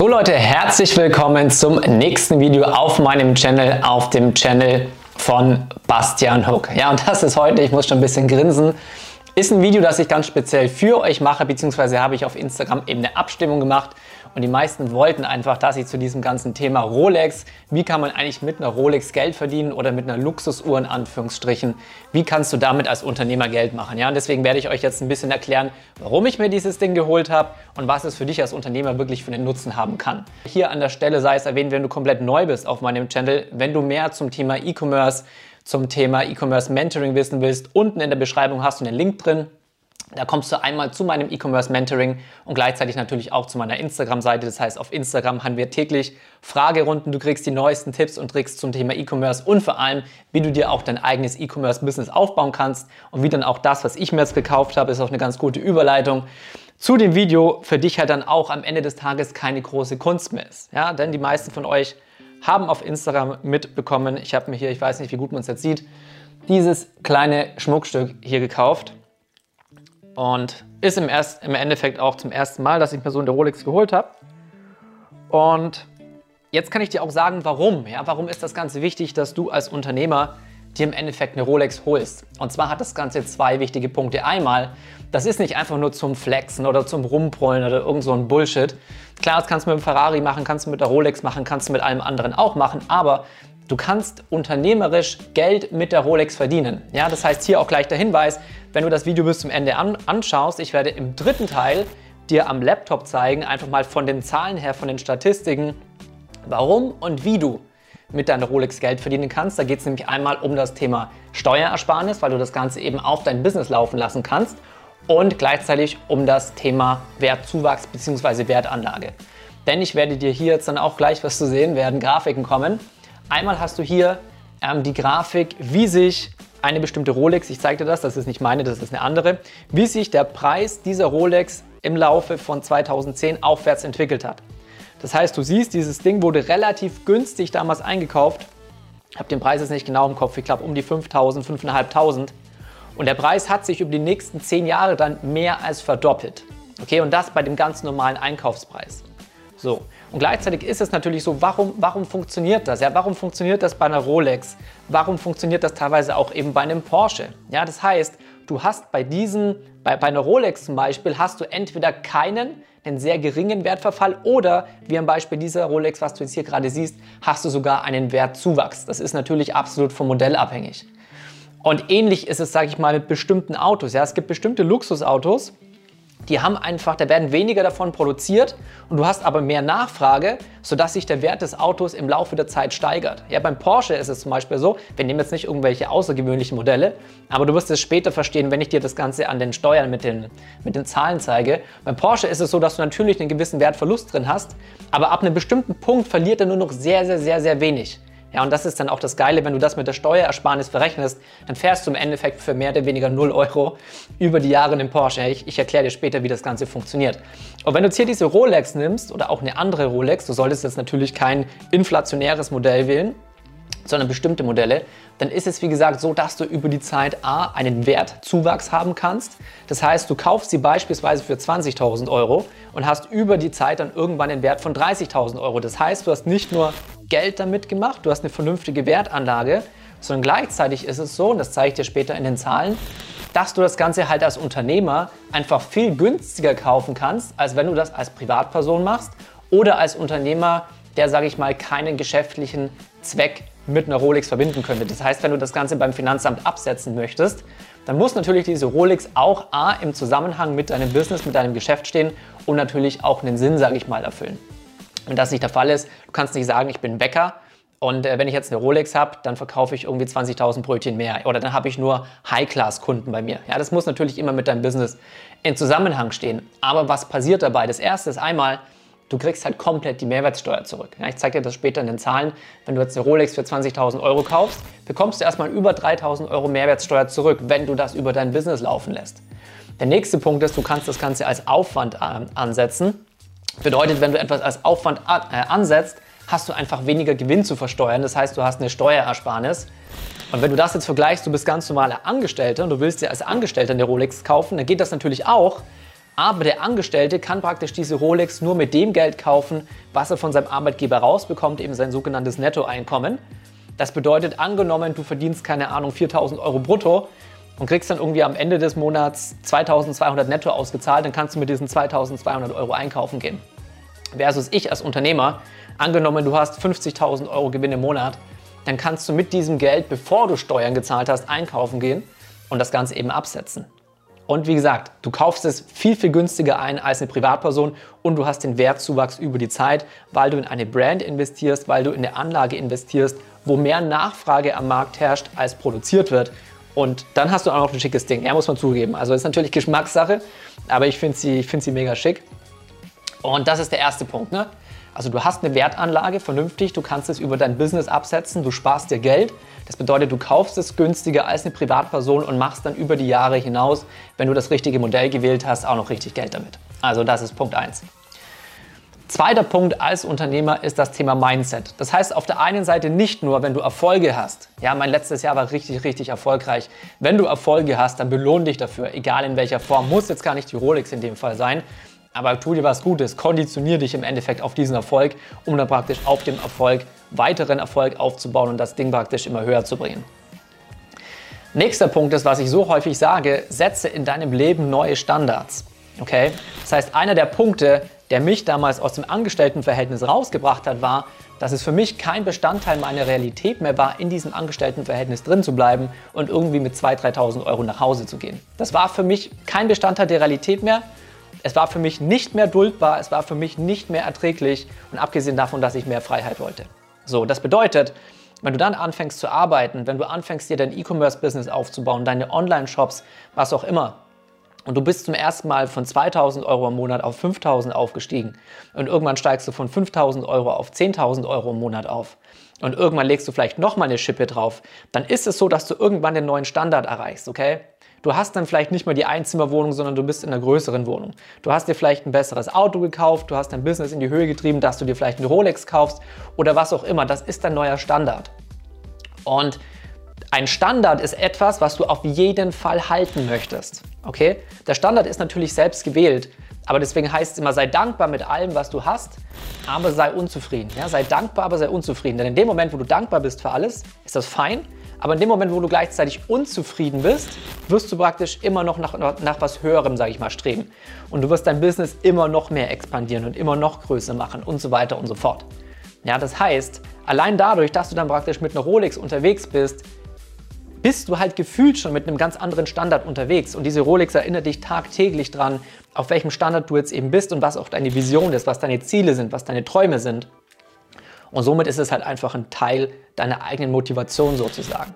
So Leute, herzlich willkommen zum nächsten Video auf meinem Channel, auf dem Channel von Bastian Hook. Ja, und das ist heute, ich muss schon ein bisschen grinsen, ist ein Video, das ich ganz speziell für euch mache, beziehungsweise habe ich auf Instagram eben eine Abstimmung gemacht und die meisten wollten einfach, dass ich zu diesem ganzen Thema Rolex, wie kann man eigentlich mit einer Rolex Geld verdienen oder mit einer Luxusuhr in Anführungsstrichen, wie kannst du damit als Unternehmer Geld machen? Ja, und deswegen werde ich euch jetzt ein bisschen erklären, warum ich mir dieses Ding geholt habe und was es für dich als Unternehmer wirklich für einen Nutzen haben kann. Hier an der Stelle sei es erwähnt, wenn du komplett neu bist auf meinem Channel, wenn du mehr zum Thema E-Commerce, zum Thema E-Commerce Mentoring wissen willst, unten in der Beschreibung hast du einen Link drin. Da kommst du einmal zu meinem E-Commerce Mentoring und gleichzeitig natürlich auch zu meiner Instagram-Seite. Das heißt, auf Instagram haben wir täglich Fragerunden. Du kriegst die neuesten Tipps und Tricks zum Thema E-Commerce und vor allem, wie du dir auch dein eigenes E-Commerce-Business aufbauen kannst und wie dann auch das, was ich mir jetzt gekauft habe, ist auch eine ganz gute Überleitung zu dem Video für dich halt dann auch am Ende des Tages keine große Kunst mehr ist. Ja, denn die meisten von euch haben auf Instagram mitbekommen, ich habe mir hier, ich weiß nicht, wie gut man es jetzt sieht, dieses kleine Schmuckstück hier gekauft. Und ist im, erst, im Endeffekt auch zum ersten Mal, dass ich mir so eine Rolex geholt habe. Und jetzt kann ich dir auch sagen, warum. Ja, warum ist das Ganze wichtig, dass du als Unternehmer dir im Endeffekt eine Rolex holst. Und zwar hat das Ganze zwei wichtige Punkte. Einmal, das ist nicht einfach nur zum Flexen oder zum Rumprollen oder irgend so ein Bullshit. Klar, das kannst du mit dem Ferrari machen, kannst du mit der Rolex machen, kannst du mit allem anderen auch machen, aber du kannst unternehmerisch Geld mit der Rolex verdienen. Ja, das heißt hier auch gleich der Hinweis, wenn du das Video bis zum Ende an anschaust, ich werde im dritten Teil dir am Laptop zeigen, einfach mal von den Zahlen her, von den Statistiken, warum und wie du mit deiner Rolex Geld verdienen kannst. Da geht es nämlich einmal um das Thema Steuerersparnis, weil du das Ganze eben auf dein Business laufen lassen kannst und gleichzeitig um das Thema Wertzuwachs bzw. Wertanlage. Denn ich werde dir hier jetzt dann auch gleich was zu sehen werden, Grafiken kommen. Einmal hast du hier ähm, die Grafik, wie sich eine bestimmte Rolex, ich zeige dir das, das ist nicht meine, das ist eine andere, wie sich der Preis dieser Rolex im Laufe von 2010 aufwärts entwickelt hat. Das heißt, du siehst, dieses Ding wurde relativ günstig damals eingekauft. Ich habe den Preis jetzt nicht genau im Kopf, ich glaube um die 5.000, 5.500. Und der Preis hat sich über die nächsten 10 Jahre dann mehr als verdoppelt. Okay, und das bei dem ganz normalen Einkaufspreis. So, und gleichzeitig ist es natürlich so, warum, warum funktioniert das? Ja, warum funktioniert das bei einer Rolex? Warum funktioniert das teilweise auch eben bei einem Porsche? Ja, das heißt, du hast bei diesen, bei, bei einer Rolex zum Beispiel, hast du entweder keinen, einen sehr geringen Wertverfall oder wie am Beispiel dieser Rolex, was du jetzt hier gerade siehst, hast du sogar einen Wertzuwachs. Das ist natürlich absolut vom Modell abhängig. Und ähnlich ist es, sage ich mal, mit bestimmten Autos. Ja, es gibt bestimmte Luxusautos, die haben einfach, da werden weniger davon produziert und du hast aber mehr Nachfrage, sodass sich der Wert des Autos im Laufe der Zeit steigert. Ja, beim Porsche ist es zum Beispiel so, wir nehmen jetzt nicht irgendwelche außergewöhnlichen Modelle, aber du wirst es später verstehen, wenn ich dir das Ganze an den Steuern mit den, mit den Zahlen zeige. Beim Porsche ist es so, dass du natürlich einen gewissen Wertverlust drin hast, aber ab einem bestimmten Punkt verliert er nur noch sehr, sehr, sehr, sehr wenig. Ja, und das ist dann auch das Geile, wenn du das mit der Steuerersparnis verrechnest, dann fährst du im Endeffekt für mehr oder weniger 0 Euro über die Jahre in den Porsche. Ich, ich erkläre dir später, wie das Ganze funktioniert. Und wenn du jetzt hier diese Rolex nimmst oder auch eine andere Rolex, du solltest jetzt natürlich kein inflationäres Modell wählen, sondern bestimmte Modelle, dann ist es wie gesagt so, dass du über die Zeit A einen Wertzuwachs haben kannst. Das heißt, du kaufst sie beispielsweise für 20.000 Euro und hast über die Zeit dann irgendwann einen Wert von 30.000 Euro. Das heißt, du hast nicht nur Geld damit gemacht, du hast eine vernünftige Wertanlage, sondern gleichzeitig ist es so, und das zeige ich dir später in den Zahlen, dass du das Ganze halt als Unternehmer einfach viel günstiger kaufen kannst, als wenn du das als Privatperson machst oder als Unternehmer, der, sage ich mal, keinen geschäftlichen Zweck mit einer Rolex verbinden könnte. Das heißt, wenn du das Ganze beim Finanzamt absetzen möchtest, dann muss natürlich diese Rolex auch A im Zusammenhang mit deinem Business, mit deinem Geschäft stehen und natürlich auch einen Sinn, sage ich mal, erfüllen. Wenn das nicht der Fall ist, du kannst nicht sagen, ich bin Bäcker und äh, wenn ich jetzt eine Rolex habe, dann verkaufe ich irgendwie 20.000 Brötchen mehr oder dann habe ich nur High-Class-Kunden bei mir. Ja, das muss natürlich immer mit deinem Business in Zusammenhang stehen. Aber was passiert dabei? Das erste ist einmal, du kriegst halt komplett die Mehrwertsteuer zurück. Ja, ich zeige dir das später in den Zahlen. Wenn du jetzt eine Rolex für 20.000 Euro kaufst, bekommst du erstmal über 3.000 Euro Mehrwertsteuer zurück, wenn du das über dein Business laufen lässt. Der nächste Punkt ist, du kannst das Ganze als Aufwand äh, ansetzen. Bedeutet, wenn du etwas als Aufwand äh, ansetzt, hast du einfach weniger Gewinn zu versteuern. Das heißt, du hast eine Steuerersparnis. Und wenn du das jetzt vergleichst, du bist ganz normaler Angestellter und du willst dir als Angestellter eine Rolex kaufen, dann geht das natürlich auch. Aber der Angestellte kann praktisch diese Rolex nur mit dem Geld kaufen, was er von seinem Arbeitgeber rausbekommt, eben sein sogenanntes Nettoeinkommen. Das bedeutet, angenommen, du verdienst keine Ahnung 4000 Euro brutto und kriegst dann irgendwie am Ende des Monats 2200 netto ausgezahlt, dann kannst du mit diesen 2200 Euro einkaufen gehen. Versus ich als Unternehmer, angenommen, du hast 50.000 Euro Gewinn im Monat, dann kannst du mit diesem Geld, bevor du Steuern gezahlt hast, einkaufen gehen und das Ganze eben absetzen. Und wie gesagt, du kaufst es viel, viel günstiger ein als eine Privatperson und du hast den Wertzuwachs über die Zeit, weil du in eine Brand investierst, weil du in eine Anlage investierst, wo mehr Nachfrage am Markt herrscht, als produziert wird. Und dann hast du auch noch ein schickes Ding. Ja, muss man zugeben. Also ist natürlich Geschmackssache, aber ich finde sie, find sie mega schick. Und das ist der erste Punkt. Ne? Also du hast eine Wertanlage vernünftig, du kannst es über dein Business absetzen, du sparst dir Geld. Das bedeutet, du kaufst es günstiger als eine Privatperson und machst dann über die Jahre hinaus, wenn du das richtige Modell gewählt hast, auch noch richtig Geld damit. Also das ist Punkt 1. Zweiter Punkt als Unternehmer ist das Thema Mindset. Das heißt, auf der einen Seite nicht nur, wenn du Erfolge hast. Ja, mein letztes Jahr war richtig, richtig erfolgreich. Wenn du Erfolge hast, dann belohn dich dafür, egal in welcher Form. Muss jetzt gar nicht die Rolex in dem Fall sein, aber tu dir was Gutes, konditionier dich im Endeffekt auf diesen Erfolg, um dann praktisch auf dem Erfolg weiteren Erfolg aufzubauen und das Ding praktisch immer höher zu bringen. Nächster Punkt ist, was ich so häufig sage, setze in deinem Leben neue Standards. Okay? Das heißt, einer der Punkte, der mich damals aus dem Angestelltenverhältnis rausgebracht hat, war, dass es für mich kein Bestandteil meiner Realität mehr war, in diesem Angestelltenverhältnis drin zu bleiben und irgendwie mit 2.000, 3.000 Euro nach Hause zu gehen. Das war für mich kein Bestandteil der Realität mehr es war für mich nicht mehr duldbar, es war für mich nicht mehr erträglich und abgesehen davon, dass ich mehr Freiheit wollte. So, das bedeutet, wenn du dann anfängst zu arbeiten, wenn du anfängst dir dein E-Commerce-Business aufzubauen, deine Online-Shops, was auch immer, und du bist zum ersten Mal von 2000 Euro im Monat auf 5000 aufgestiegen und irgendwann steigst du von 5000 Euro auf 10.000 Euro im Monat auf und irgendwann legst du vielleicht nochmal eine Schippe drauf, dann ist es so, dass du irgendwann den neuen Standard erreichst, okay? Du hast dann vielleicht nicht mehr die Einzimmerwohnung, sondern du bist in einer größeren Wohnung. Du hast dir vielleicht ein besseres Auto gekauft, du hast dein Business in die Höhe getrieben, dass du dir vielleicht eine Rolex kaufst oder was auch immer. Das ist dein neuer Standard. Und ein Standard ist etwas, was du auf jeden Fall halten möchtest. Okay? Der Standard ist natürlich selbst gewählt, aber deswegen heißt es immer, sei dankbar mit allem, was du hast, aber sei unzufrieden. Ja? Sei dankbar, aber sei unzufrieden. Denn in dem Moment, wo du dankbar bist für alles, ist das fein. Aber in dem Moment, wo du gleichzeitig unzufrieden bist, wirst du praktisch immer noch nach, nach was Höherem, sage ich mal, streben. Und du wirst dein Business immer noch mehr expandieren und immer noch größer machen und so weiter und so fort. Ja, das heißt, allein dadurch, dass du dann praktisch mit einer Rolex unterwegs bist, bist du halt gefühlt schon mit einem ganz anderen Standard unterwegs. Und diese Rolex erinnert dich tagtäglich dran, auf welchem Standard du jetzt eben bist und was auch deine Vision ist, was deine Ziele sind, was deine Träume sind. Und somit ist es halt einfach ein Teil deiner eigenen Motivation sozusagen.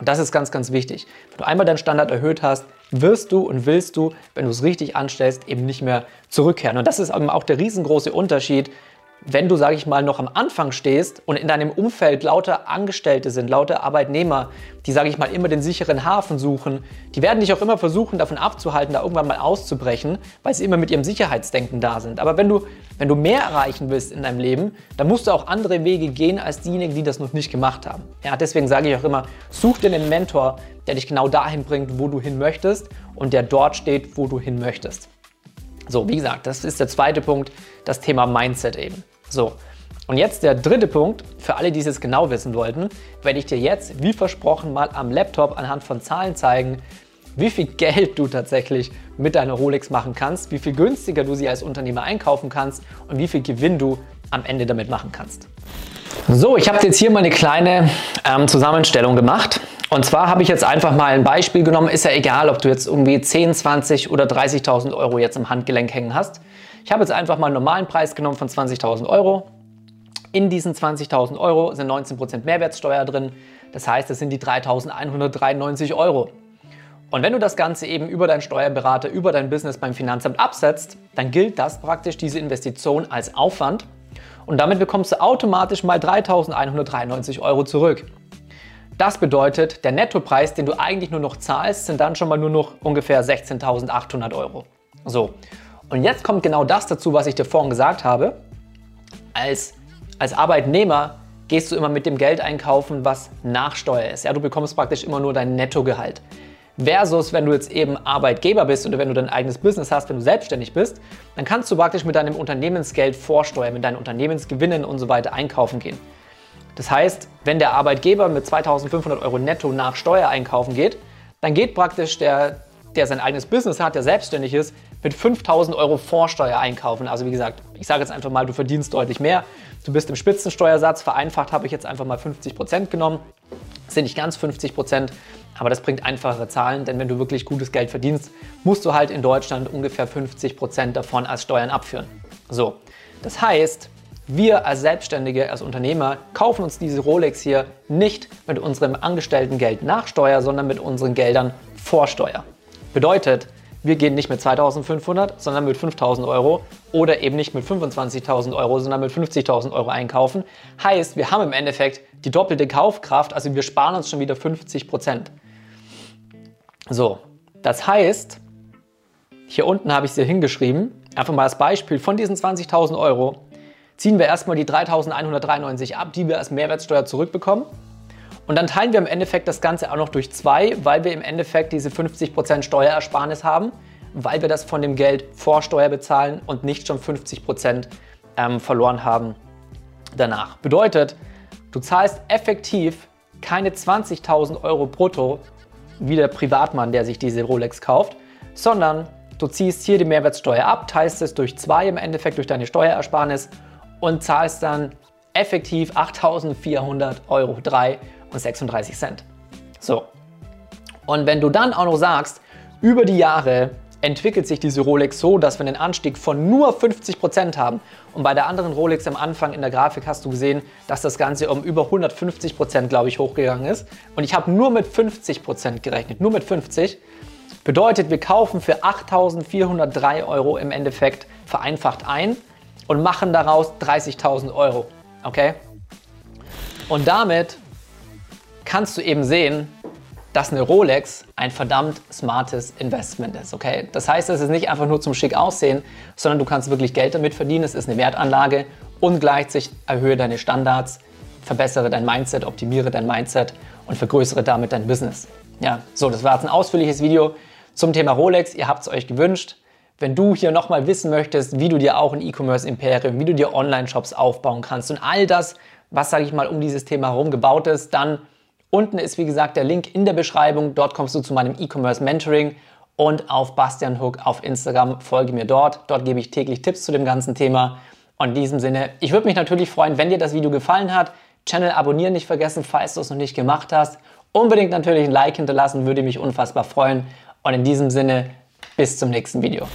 Und das ist ganz, ganz wichtig. Wenn du einmal deinen Standard erhöht hast, wirst du und willst du, wenn du es richtig anstellst, eben nicht mehr zurückkehren. Und das ist eben auch der riesengroße Unterschied wenn du, sage ich mal, noch am Anfang stehst und in deinem Umfeld lauter Angestellte sind, lauter Arbeitnehmer, die, sage ich mal, immer den sicheren Hafen suchen, die werden dich auch immer versuchen, davon abzuhalten, da irgendwann mal auszubrechen, weil sie immer mit ihrem Sicherheitsdenken da sind. Aber wenn du, wenn du mehr erreichen willst in deinem Leben, dann musst du auch andere Wege gehen als diejenigen, die das noch nicht gemacht haben. Ja, deswegen sage ich auch immer, such dir einen Mentor, der dich genau dahin bringt, wo du hin möchtest und der dort steht, wo du hin möchtest. So, wie gesagt, das ist der zweite Punkt, das Thema Mindset eben. So, und jetzt der dritte Punkt, für alle, die es genau wissen wollten, werde ich dir jetzt, wie versprochen, mal am Laptop anhand von Zahlen zeigen, wie viel Geld du tatsächlich mit deiner Rolex machen kannst, wie viel günstiger du sie als Unternehmer einkaufen kannst und wie viel Gewinn du am Ende damit machen kannst. So, ich habe jetzt hier mal eine kleine ähm, Zusammenstellung gemacht. Und zwar habe ich jetzt einfach mal ein Beispiel genommen. Ist ja egal, ob du jetzt irgendwie 10, 20 oder 30.000 Euro jetzt im Handgelenk hängen hast. Ich habe jetzt einfach mal einen normalen Preis genommen von 20.000 Euro. In diesen 20.000 Euro sind 19% Mehrwertsteuer drin. Das heißt, es sind die 3.193 Euro. Und wenn du das Ganze eben über deinen Steuerberater, über dein Business beim Finanzamt absetzt, dann gilt das praktisch diese Investition als Aufwand. Und damit bekommst du automatisch mal 3.193 Euro zurück. Das bedeutet, der Nettopreis, den du eigentlich nur noch zahlst, sind dann schon mal nur noch ungefähr 16.800 Euro. So, und jetzt kommt genau das dazu, was ich dir vorhin gesagt habe. Als, als Arbeitnehmer gehst du immer mit dem Geld einkaufen, was nach Steuer ist. Ja, du bekommst praktisch immer nur dein Nettogehalt. Versus, wenn du jetzt eben Arbeitgeber bist oder wenn du dein eigenes Business hast, wenn du selbstständig bist, dann kannst du praktisch mit deinem Unternehmensgeld vorsteuern, mit deinen Unternehmensgewinnen und so weiter einkaufen gehen. Das heißt, wenn der Arbeitgeber mit 2500 Euro netto nach Steuer einkaufen geht, dann geht praktisch der, der sein eigenes Business hat, der selbstständig ist, mit 5000 Euro Vorsteuer einkaufen. Also wie gesagt, ich sage jetzt einfach mal, du verdienst deutlich mehr. Du bist im Spitzensteuersatz, vereinfacht habe ich jetzt einfach mal 50 Prozent genommen. Das sind nicht ganz 50%, Prozent, aber das bringt einfachere Zahlen, denn wenn du wirklich gutes Geld verdienst, musst du halt in Deutschland ungefähr 50 Prozent davon als Steuern abführen. So, das heißt, wir als Selbstständige, als Unternehmer kaufen uns diese Rolex hier nicht mit unserem Angestelltengeld nach Steuer, sondern mit unseren Geldern vor Steuer. Bedeutet, wir gehen nicht mit 2500, sondern mit 5000 Euro oder eben nicht mit 25.000 Euro, sondern mit 50.000 Euro einkaufen. Heißt, wir haben im Endeffekt die doppelte Kaufkraft, also wir sparen uns schon wieder 50 Prozent. So, das heißt, hier unten habe ich es hier hingeschrieben, einfach mal als Beispiel, von diesen 20.000 Euro ziehen wir erstmal die 3.193 ab, die wir als Mehrwertsteuer zurückbekommen. Und dann teilen wir im Endeffekt das Ganze auch noch durch zwei, weil wir im Endeffekt diese 50% Steuerersparnis haben, weil wir das von dem Geld vor Steuer bezahlen und nicht schon 50% ähm, verloren haben danach. Bedeutet, du zahlst effektiv keine 20.000 Euro brutto wie der Privatmann, der sich diese Rolex kauft, sondern du ziehst hier die Mehrwertsteuer ab, teilst es durch zwei im Endeffekt durch deine Steuerersparnis und zahlst dann effektiv 8.400 Euro 3 und 36 Cent. So. Und wenn du dann auch noch sagst, über die Jahre entwickelt sich diese Rolex so, dass wir einen Anstieg von nur 50% haben. Und bei der anderen Rolex am Anfang in der Grafik hast du gesehen, dass das Ganze um über 150%, glaube ich, hochgegangen ist. Und ich habe nur mit 50% gerechnet, nur mit 50. Bedeutet, wir kaufen für 8.403 Euro im Endeffekt vereinfacht ein und machen daraus 30.000 Euro. Okay? Und damit kannst du eben sehen, dass eine Rolex ein verdammt smartes Investment ist. Okay? Das heißt, es ist nicht einfach nur zum schick aussehen, sondern du kannst wirklich Geld damit verdienen. Es ist eine Wertanlage und gleichzeitig erhöhe deine Standards, verbessere dein Mindset, optimiere dein Mindset und vergrößere damit dein Business. Ja, so, das war jetzt ein ausführliches Video zum Thema Rolex. Ihr habt es euch gewünscht. Wenn du hier nochmal wissen möchtest, wie du dir auch ein E-Commerce-Imperium, wie du dir Online-Shops aufbauen kannst und all das, was, sage ich mal, um dieses Thema herum gebaut ist, dann Unten ist wie gesagt der Link in der Beschreibung. Dort kommst du zu meinem E-Commerce Mentoring und auf Bastian Hook auf Instagram folge mir dort. Dort gebe ich täglich Tipps zu dem ganzen Thema. Und in diesem Sinne, ich würde mich natürlich freuen, wenn dir das Video gefallen hat. Channel abonnieren nicht vergessen, falls du es noch nicht gemacht hast. Unbedingt natürlich ein Like hinterlassen, würde mich unfassbar freuen. Und in diesem Sinne, bis zum nächsten Video.